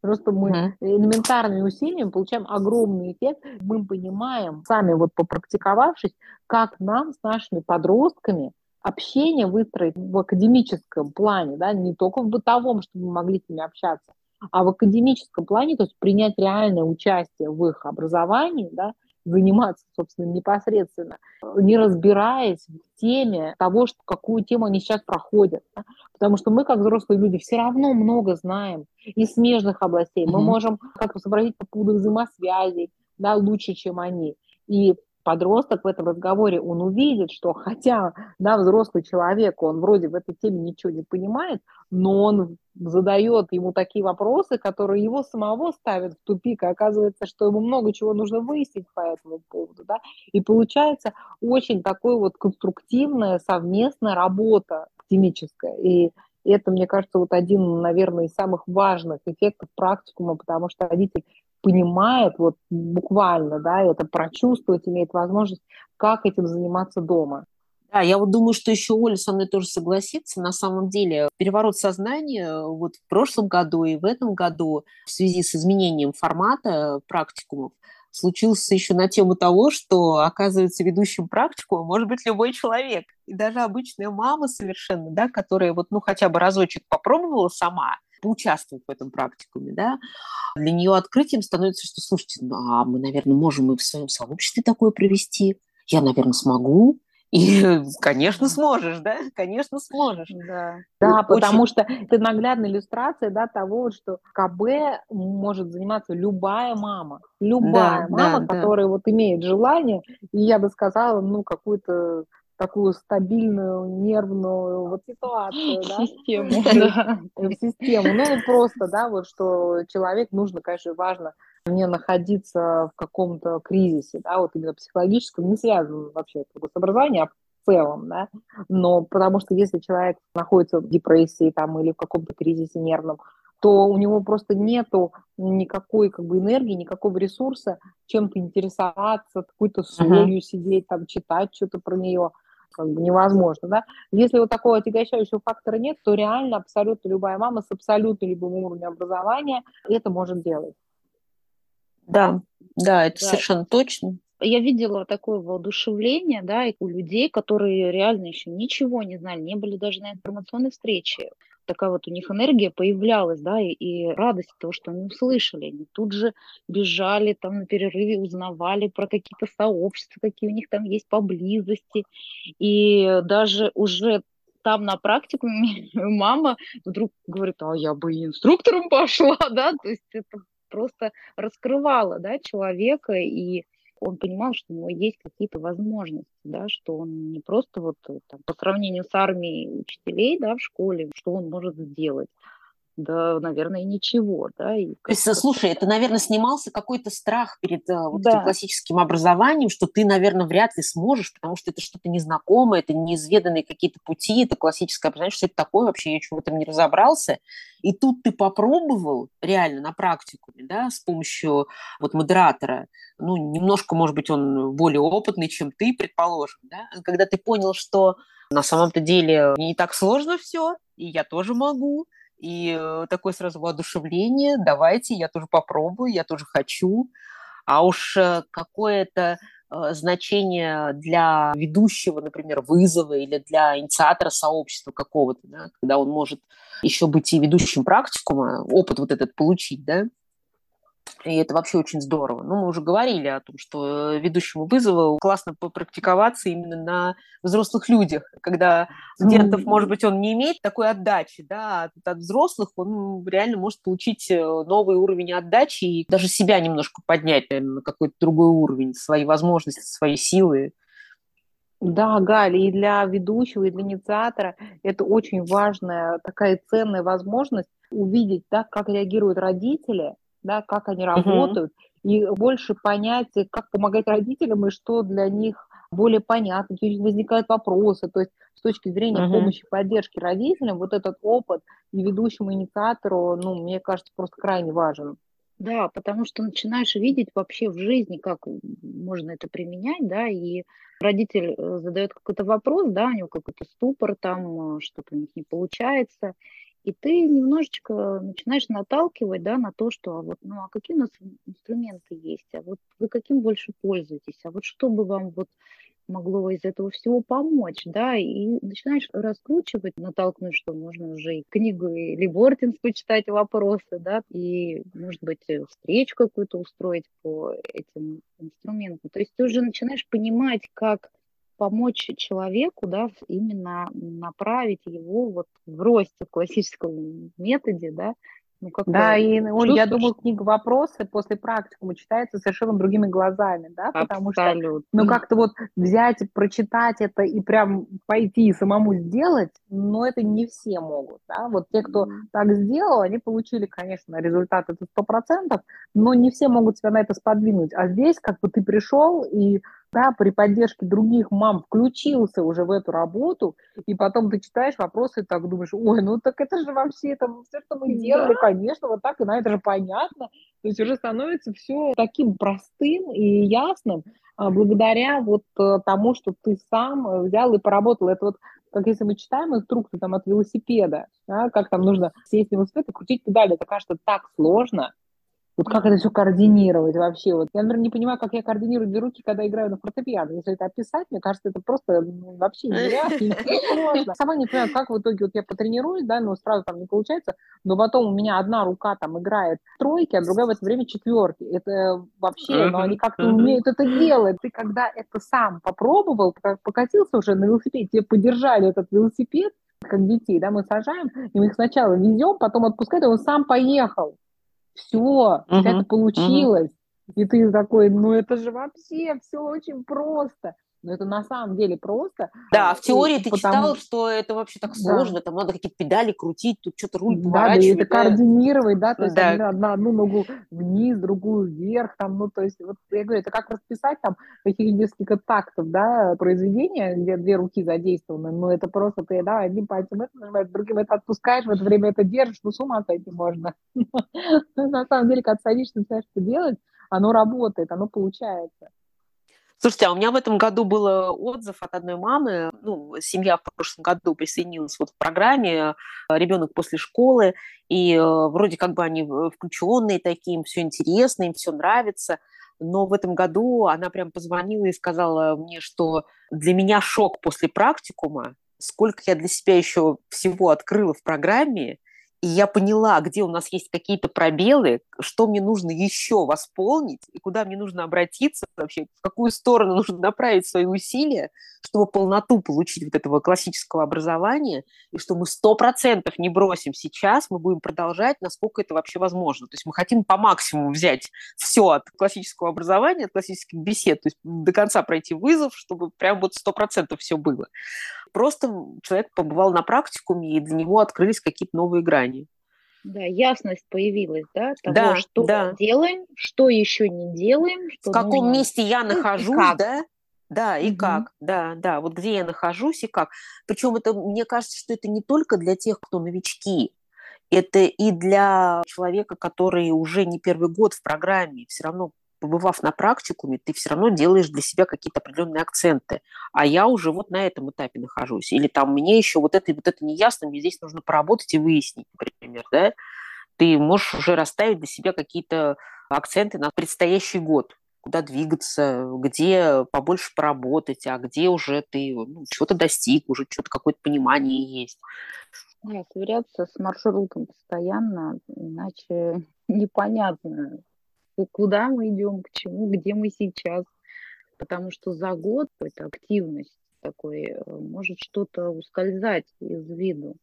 Просто мы элементарными усилиями получаем огромный эффект. Мы понимаем, сами вот попрактиковавшись, как нам с нашими подростками общение выстроить в академическом плане, да, не только в бытовом, чтобы мы могли с ними общаться, а в академическом плане, то есть принять реальное участие в их образовании, да, заниматься, собственно, непосредственно, не разбираясь в теме того, что, какую тему они сейчас проходят. Да? Потому что мы, как взрослые люди, все равно много знаем из смежных областей. Mm-hmm. Мы можем как-то сообразить по поводу взаимосвязей да, лучше, чем они. И подросток в этом разговоре, он увидит, что хотя, да, взрослый человек, он вроде в этой теме ничего не понимает, но он задает ему такие вопросы, которые его самого ставят в тупик, и оказывается, что ему много чего нужно выяснить по этому поводу, да, и получается очень такой вот конструктивная совместная работа академическая, и это, мне кажется, вот один, наверное, из самых важных эффектов практикума, потому что родитель понимает вот буквально, да, это прочувствовать, имеет возможность, как этим заниматься дома. Да, я вот думаю, что еще Оля со мной тоже согласится. На самом деле переворот сознания вот в прошлом году и в этом году в связи с изменением формата практикумов случился еще на тему того, что, оказывается, ведущим практику может быть любой человек. И даже обычная мама совершенно, да, которая вот, ну, хотя бы разочек попробовала сама, поучаствовать в этом практикуме, да, для нее открытием становится, что, слушайте, ну, а мы, наверное, можем и в своем сообществе такое провести. Я, наверное, смогу. И, конечно, сможешь, да? Конечно, сможешь. Да, да Очень... потому что это наглядная иллюстрация да, того, что КБ может заниматься любая мама. Любая да, мама, да, которая да. вот имеет желание, и я бы сказала, ну, какую-то такую стабильную нервную вот ситуацию, да? Систему, да. Систему. Ну, просто, да, вот что человек нужно, конечно, важно не находиться в каком-то кризисе, да, вот именно психологическом, не связанном вообще с образованием, а целом, да, но потому что если человек находится в депрессии там или в каком-то кризисе нервном, то у него просто нету никакой как бы энергии, никакого ресурса чем-то интересоваться, какой-то солью uh-huh. сидеть, там, читать что-то про нее как бы невозможно, да. Если вот такого отягощающего фактора нет, то реально абсолютно любая мама с абсолютно любым уровнем образования это может делать. Да, да, это да. совершенно точно. Я видела такое воодушевление, да, и у людей, которые реально еще ничего не знали, не были даже на информационной встрече такая вот у них энергия появлялась, да, и, и радость того, что они услышали. Они тут же бежали там на перерыве, узнавали про какие-то сообщества, какие у них там есть поблизости. И даже уже там на практику мама вдруг говорит, а я бы и инструктором пошла, да, то есть это просто раскрывало, да, человека и он понимал, что у него есть какие-то возможности, да, что он не просто вот э, там, по сравнению с армией учителей да, в школе, что он может сделать, да, наверное, ничего, да. И То есть, слушай, это, наверное, снимался какой-то страх перед э, вот да. этим классическим образованием, что ты, наверное, вряд ли сможешь, потому что это что-то незнакомое, это неизведанные какие-то пути, это классическое образование, что это такое вообще, я в этом не разобрался. И тут ты попробовал реально на практику, да, с помощью вот модератора, ну, немножко, может быть, он более опытный, чем ты, предположим, да, когда ты понял, что на самом-то деле не так сложно все, и я тоже могу, и э, такое сразу воодушевление, давайте, я тоже попробую, я тоже хочу. А уж э, какое-то э, значение для ведущего, например, вызова или для инициатора сообщества какого-то, да, когда он может еще быть и ведущим практикума, опыт вот этот получить, да, и это вообще очень здорово. Ну, мы уже говорили о том, что ведущему вызову классно попрактиковаться именно на взрослых людях, когда студентов, может быть, он не имеет такой отдачи, да, а от взрослых он реально может получить э, новый уровень отдачи и даже себя немножко поднять наверное, на какой-то другой уровень, свои возможности, свои силы. Да, Галя, и для ведущего, и для инициатора это очень важная такая ценная возможность увидеть, да, как реагируют родители – да, как они работают, uh-huh. и больше понять, как помогать родителям и что для них более понятно, какие возникают вопросы. То есть с точки зрения uh-huh. помощи, поддержки родителям, вот этот опыт и ведущему инициатору, ну, мне кажется, просто крайне важен. Да, потому что начинаешь видеть вообще в жизни, как можно это применять, да, и родитель э, задает какой-то вопрос, да, у него какой-то ступор там, э, что-то у них не получается, и ты немножечко начинаешь наталкивать да, на то, что а вот, ну а какие у нас инструменты есть, а вот вы каким больше пользуетесь, а вот что бы вам вот могло из этого всего помочь, да, и начинаешь раскручивать, натолкнуть, что можно уже и книгу или Бортинскую читать вопросы, да, и, может быть, встречу какую-то устроить по этим инструментам. То есть ты уже начинаешь понимать, как помочь человеку, да, именно направить его вот в росте в классическом методе, да, ну, да, и, Оль, я думаю, книга «Вопросы» после практикума читается совершенно другими глазами, да, потому Абсолютно. что, ну, как-то вот взять, прочитать это и прям пойти и самому сделать, но это не все могут, да, вот те, кто mm. так сделал, они получили, конечно, результат это сто процентов, но не все могут себя на это сподвинуть, а здесь как бы ты пришел и да, при поддержке других мам включился уже в эту работу, и потом ты читаешь вопросы и так думаешь, ой, ну так это же вообще это все, что мы делали, да. конечно, вот так, и на это же понятно. То есть уже становится все таким простым и ясным, а, благодаря вот э, тому, что ты сам взял и поработал. Это вот как если мы читаем инструкцию там от велосипеда, да, как там нужно сесть на велосипед и крутить педали, это кажется так сложно, вот как это все координировать вообще? Вот я, например, не понимаю, как я координирую две руки, когда играю на фортепиано. Если это описать, мне кажется, это просто ну, вообще нереально. Сама не понимаю, как в итоге вот я потренируюсь, да, но сразу там не получается, но потом у меня одна рука там играет тройки, а другая в это время четверки. Это вообще, но они как-то умеют это делать. Ты когда это сам попробовал, покатился уже на велосипеде, тебе подержали этот велосипед, как детей, да, мы сажаем, и мы их сначала везем, потом отпускаем, и он сам поехал все, угу, это получилось. Угу. И ты такой, ну это же вообще все очень просто. Но это на самом деле просто. Да, а, в теории ты потому... читал, что это вообще так сложно, да. там надо какие-то педали крутить, тут что-то руль поворачивать. Да, да, это координировать, да, то есть да. одна, одну ногу вниз, другую вверх, там, ну, то есть, вот я говорю, это как расписать там каких несколько тактов, да, произведения, где две руки задействованы, но это просто ты, да, одним пальцем это нажимаешь, другим это отпускаешь, в это время это держишь, ну, с ума сойти можно. На самом деле, когда садишься, начинаешь что делать, оно работает, оно получается. Слушайте, а у меня в этом году был отзыв от одной мамы. Ну, семья в прошлом году присоединилась вот в программе «Ребенок после школы», и э, вроде как бы они включенные такие, им все интересно, им все нравится. Но в этом году она прям позвонила и сказала мне, что для меня шок после практикума, сколько я для себя еще всего открыла в программе, и я поняла, где у нас есть какие-то пробелы, что мне нужно еще восполнить, и куда мне нужно обратиться вообще, в какую сторону нужно направить свои усилия, чтобы полноту получить вот этого классического образования, и что мы сто процентов не бросим сейчас, мы будем продолжать, насколько это вообще возможно. То есть мы хотим по максимуму взять все от классического образования, от классических бесед, то есть до конца пройти вызов, чтобы прям вот сто процентов все было просто человек побывал на практикуме, и для него открылись какие-то новые грани. Да, ясность появилась, да, того, да, что да. делаем, что еще не делаем. Что в каком нужно... месте я нахожусь, как. да? Да, и угу. как, да, да, вот где я нахожусь и как. Причем это, мне кажется, что это не только для тех, кто новички, это и для человека, который уже не первый год в программе, все равно побывав на практикуме, ты все равно делаешь для себя какие-то определенные акценты. А я уже вот на этом этапе нахожусь. Или там мне еще вот это вот это не ясно, мне здесь нужно поработать и выяснить, например, да? Ты можешь уже расставить для себя какие-то акценты на предстоящий год куда двигаться, где побольше поработать, а где уже ты ну, чего-то достиг, уже что-то какое-то понимание есть. Да, сверяться с маршрутом постоянно, иначе непонятно, куда мы идем, к чему, где мы сейчас. Потому что за год эта активность такой э, может что-то ускользать из виду.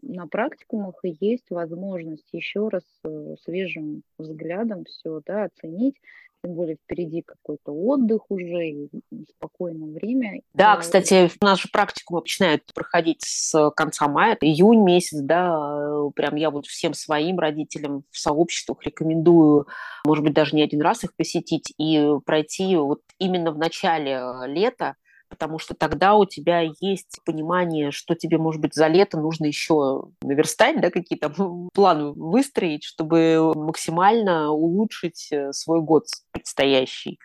На практикумах и есть возможность еще раз э, свежим взглядом все да, оценить, тем более впереди какой-то отдых уже, и спокойное время. Да, кстати, нашу практику начинают проходить с конца мая, июнь месяц, да, прям я вот всем своим родителям в сообществах рекомендую, может быть, даже не один раз их посетить и пройти вот именно в начале лета, потому что тогда у тебя есть понимание, что тебе, может быть, за лето нужно еще наверстать, да, какие-то планы выстроить, чтобы максимально улучшить э, свой год предстоящий.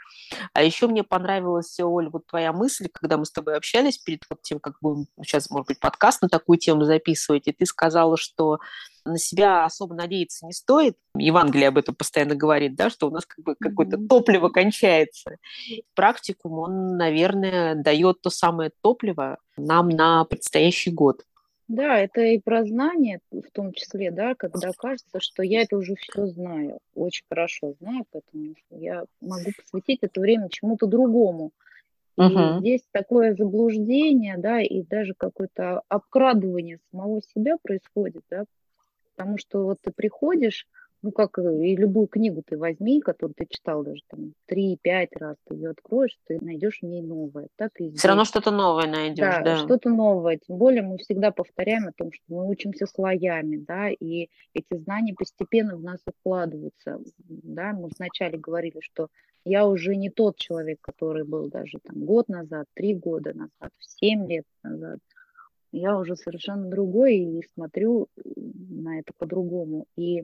А еще мне понравилась, Оль, вот твоя мысль, когда мы с тобой общались перед тем, как будем сейчас, может быть, подкаст на такую тему записывать, и ты сказала, что на себя особо надеяться не стоит. Евангелие об этом постоянно говорит, да, что у нас как бы какое-то топливо кончается. Практикум, он, наверное, дает то самое топливо нам на предстоящий год. Да, это и про знание в том числе, да, когда кажется, что я это уже все знаю, очень хорошо знаю, поэтому я могу посвятить это время чему-то другому. И угу. здесь такое заблуждение, да, и даже какое-то обкрадывание самого себя происходит, да, потому что вот ты приходишь, ну, как и любую книгу ты возьми, которую ты читал даже там 3-5 раз, ты ее откроешь, ты найдешь в ней новое. Так и здесь. Все равно что-то новое найдешь, да. да. что-то новое. Тем более мы всегда повторяем о том, что мы учимся слоями, да, и эти знания постепенно в нас откладываются. Да, мы вначале говорили, что я уже не тот человек, который был даже там год назад, три года назад, семь лет назад. Я уже совершенно другой и смотрю на это по-другому. И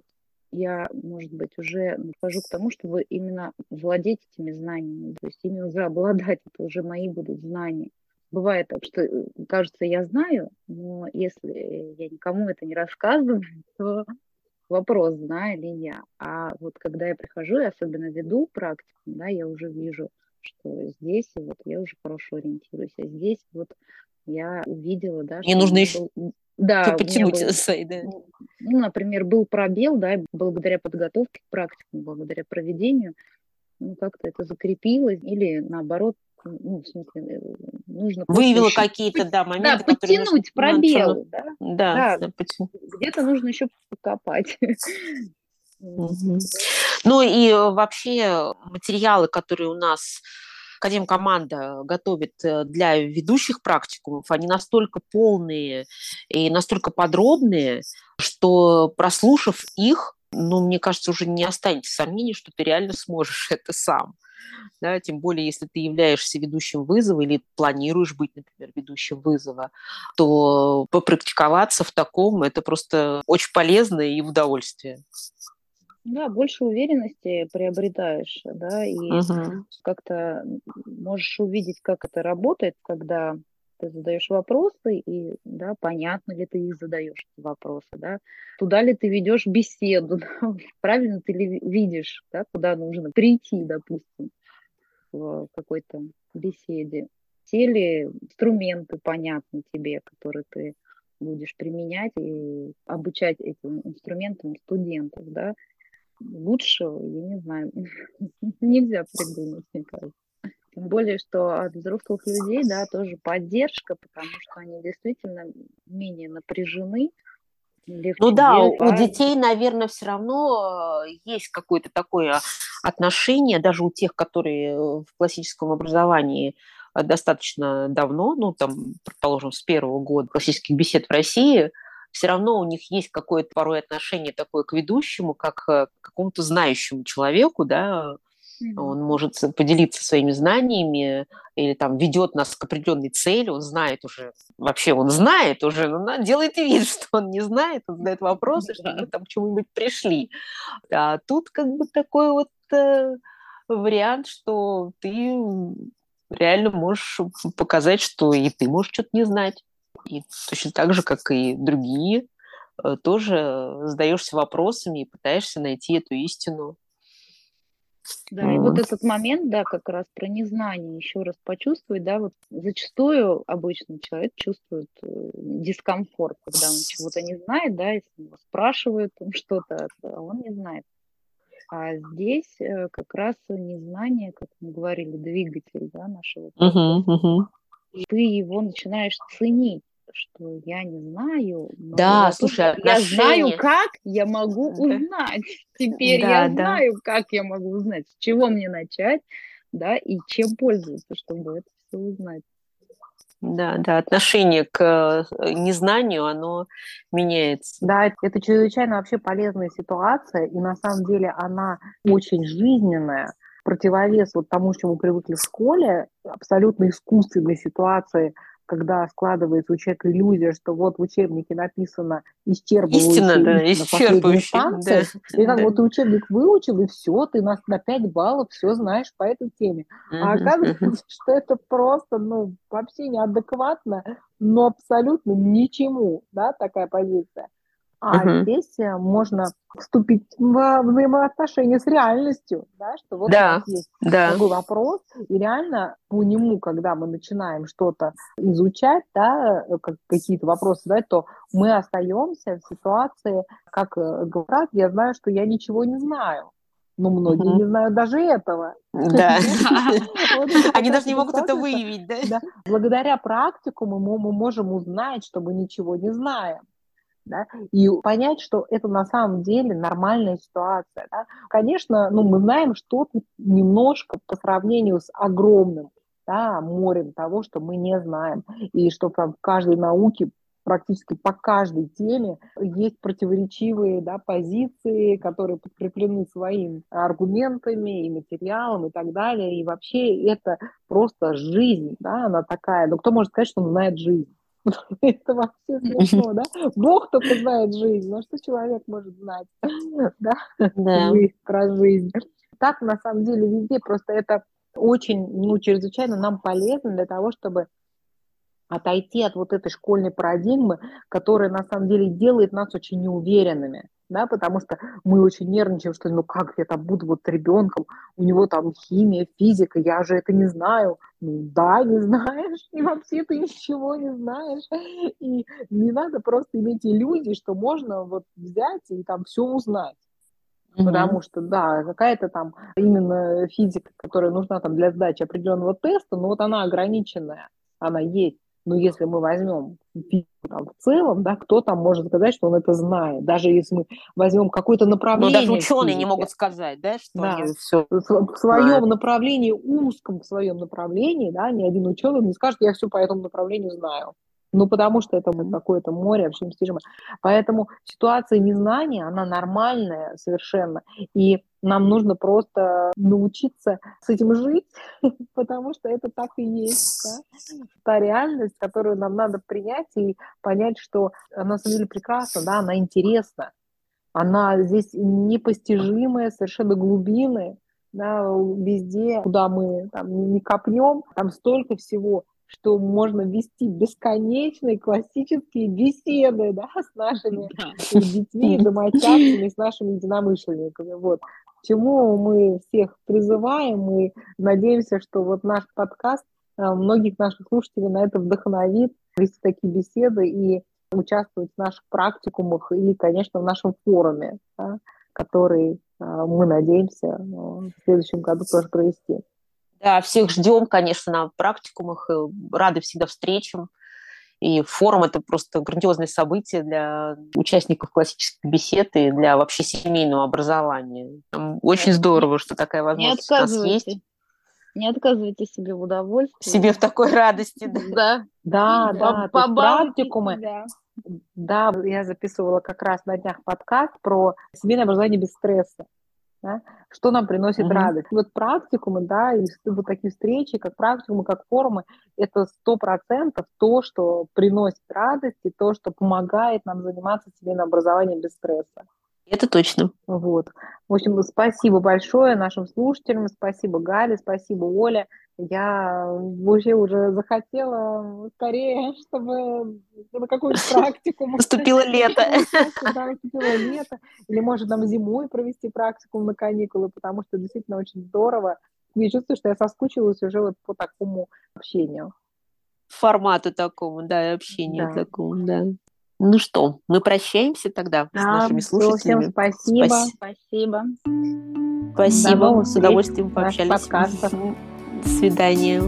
я, может быть, уже нахожу к тому, чтобы именно владеть этими знаниями, то есть ими уже обладать, это уже мои будут знания. Бывает так, что э, кажется, я знаю, но если я никому это не рассказываю, то вопрос, знаю ли я. А вот когда я прихожу и особенно веду практику, да, я уже вижу, что здесь вот я уже хорошо ориентируюсь, а здесь вот я увидела, да, Мне нужно еще был, да, был, свои, да. Ну, например, был пробел, да, благодаря подготовке к практике, благодаря проведению, ну, как-то это закрепилось, или наоборот, ну, в смысле, э, нужно... Выявила какие-то, да, моменты, да, подтянуть нужно, пробел, да? Да, да, да где-то нужно еще покопать. Ну и э, вообще материалы, которые у нас Академ-команда готовит э, для ведущих практикумов, они настолько полные и настолько подробные, что прослушав их, ну, мне кажется, уже не останется сомнений, что ты реально сможешь это сам. Да, тем более, если ты являешься ведущим вызова или планируешь быть, например, ведущим вызова, то попрактиковаться в таком – это просто очень полезно и удовольствие. Да, больше уверенности приобретаешь, да, и угу. как-то можешь увидеть, как это работает, когда ты задаешь вопросы, и да, понятно ли ты их задаешь, эти вопросы, да, туда ли ты ведешь беседу, да? правильно ты ли видишь, да, куда нужно прийти, допустим, в какой-то беседе. Все ли инструменты понятны тебе, которые ты будешь применять и обучать этим инструментам студентов, да, лучшего, я не знаю, нельзя придумать, мне кажется. Тем более, что от взрослых людей, да, тоже поддержка, потому что они действительно менее напряжены. Ну да, у, у детей, наверное, все равно э, есть какое-то такое отношение, даже у тех, которые в классическом образовании э, достаточно давно, ну там, предположим, с первого года классических бесед в России, все равно у них есть какое-то порой отношение такое к ведущему, как э, к какому-то знающему человеку, да, он может поделиться своими знаниями или там ведет нас к определенной цели, он знает уже, вообще он знает уже, но делает вид, что он не знает, он задает вопросы, что мы там к чему-нибудь пришли. А тут как бы такой вот э, вариант, что ты реально можешь показать, что и ты можешь что-то не знать. И точно так же, как и другие, э, тоже задаешься вопросами и пытаешься найти эту истину. Да, mm. и вот этот момент, да, как раз про незнание еще раз почувствовать, да, вот зачастую обычный человек чувствует э, дискомфорт, когда он чего-то не знает, да, если его спрашивают что-то, а он не знает. А здесь э, как раз незнание, как мы говорили, двигатель, да, нашего. Uh-huh, uh-huh. И ты его начинаешь ценить что я не знаю. Но да, я слушай, отношения... я знаю, как я могу узнать. Теперь да, я да. знаю, как я могу узнать, с чего мне начать, да, и чем пользоваться, чтобы это все узнать. Да, да, отношение к э, незнанию, оно меняется. Да, это чрезвычайно вообще полезная ситуация, и на самом деле она очень жизненная. Противовес вот тому, чему привыкли в школе, абсолютно искусственной ситуации – когда складывается у человека иллюзия, что вот в учебнике написано исчерпывающая истина, да, исчерпывающая, да, и как да. вот ты учебник выучил, и все, ты на, на 5 баллов все знаешь по этой теме. Uh-huh, а оказывается, uh-huh. что это просто, ну, вообще неадекватно, но абсолютно ничему, да, такая позиция. А угу. здесь э, можно вступить в взаимоотношения с реальностью, да, что вот да, у нас есть да. такой вопрос, и реально по нему, когда мы начинаем что-то изучать, да, э, как какие-то вопросы задать, то мы остаемся в ситуации, как э, говорят, я знаю, что я ничего не знаю. Но многие угу. не знают даже этого. Да. Они даже не могут это выявить, да? Благодаря практику мы можем узнать, что мы ничего не знаем да, и понять, что это на самом деле нормальная ситуация. Да. Конечно, ну, мы знаем что-то немножко по сравнению с огромным да, морем того, что мы не знаем, и что там в каждой науке практически по каждой теме есть противоречивые да, позиции, которые подкреплены своими аргументами и материалом и так далее. И вообще это просто жизнь, да, она такая. Но кто может сказать, что он знает жизнь? Это вообще смешно, да? Бог только знает жизнь, но что человек может знать, да? Да. Про жизнь. Так, на самом деле, везде просто это очень, ну, чрезвычайно нам полезно для того, чтобы отойти от вот этой школьной парадигмы, которая на самом деле делает нас очень неуверенными да, потому что мы очень нервничаем, что ну как я там буду вот ребенком, у него там химия, физика, я же это не знаю. Ну да, не знаешь, и вообще ты ничего не знаешь. И не надо просто иметь иллюзии, что можно вот взять и там все узнать. Mm-hmm. Потому что, да, какая-то там именно физика, которая нужна там для сдачи определенного теста, но вот она ограниченная, она есть. Но если мы возьмем там, в целом, да, кто там может сказать, что он это знает, даже если мы возьмем какое-то направление. Ну, даже ученые не могут сказать, да, что да. они все в своем направлении, узком в своем направлении, да, ни один ученый не скажет, я все по этому направлению знаю. Ну, потому что это какое-то море вообще непостижимое. Поэтому ситуация незнания, она нормальная совершенно. И нам нужно просто научиться с этим жить, потому что это так и есть. Да? Та реальность, которую нам надо принять и понять, что она на самом деле прекрасна, да, она интересна. Она здесь непостижимая, совершенно глубины, да, везде, куда мы там, не копнем, там столько всего что можно вести бесконечные классические беседы да, с нашими детьми, домочадцами, с нашими единомышленниками. Вот. К чему мы всех призываем и надеемся, что вот наш подкаст э, многих наших слушателей на это вдохновит, вести такие беседы и участвовать в наших практикумах и, конечно, в нашем форуме, да, который э, мы надеемся э, в следующем году тоже провести. Да, всех ждем, конечно, на практикумах, рады всегда встречам. И форум – это просто грандиозное событие для участников классических бесед и для вообще семейного образования. Очень здорово, что такая возможность у нас есть. Не отказывайте себе в удовольствии. Себе в такой радости. Да, да, да. да практикумы. Да, я записывала как раз на днях подкаст про семейное образование без стресса да, что нам приносит mm-hmm. радость. Вот практикумы, да, и вот такие встречи, как практикумы, как форумы, это сто процентов то, что приносит радость и то, что помогает нам заниматься семейным образованием без стресса. Это точно. Вот. В общем, спасибо большое нашим слушателям, спасибо Гале, спасибо Оле. Я вообще уже захотела скорее, чтобы на какую-то практику... Наступило лето. Да, наступило лето. Или, может, нам зимой провести практику на каникулы, потому что действительно очень здорово. Я чувствую, что я соскучилась уже вот по такому общению. Формату такому, да, общению да. такому, да. Ну что, мы прощаемся тогда да, с нашими слушателями. Всем спасибо. Спасибо. Спасибо. С удовольствием пообщались. Свидания.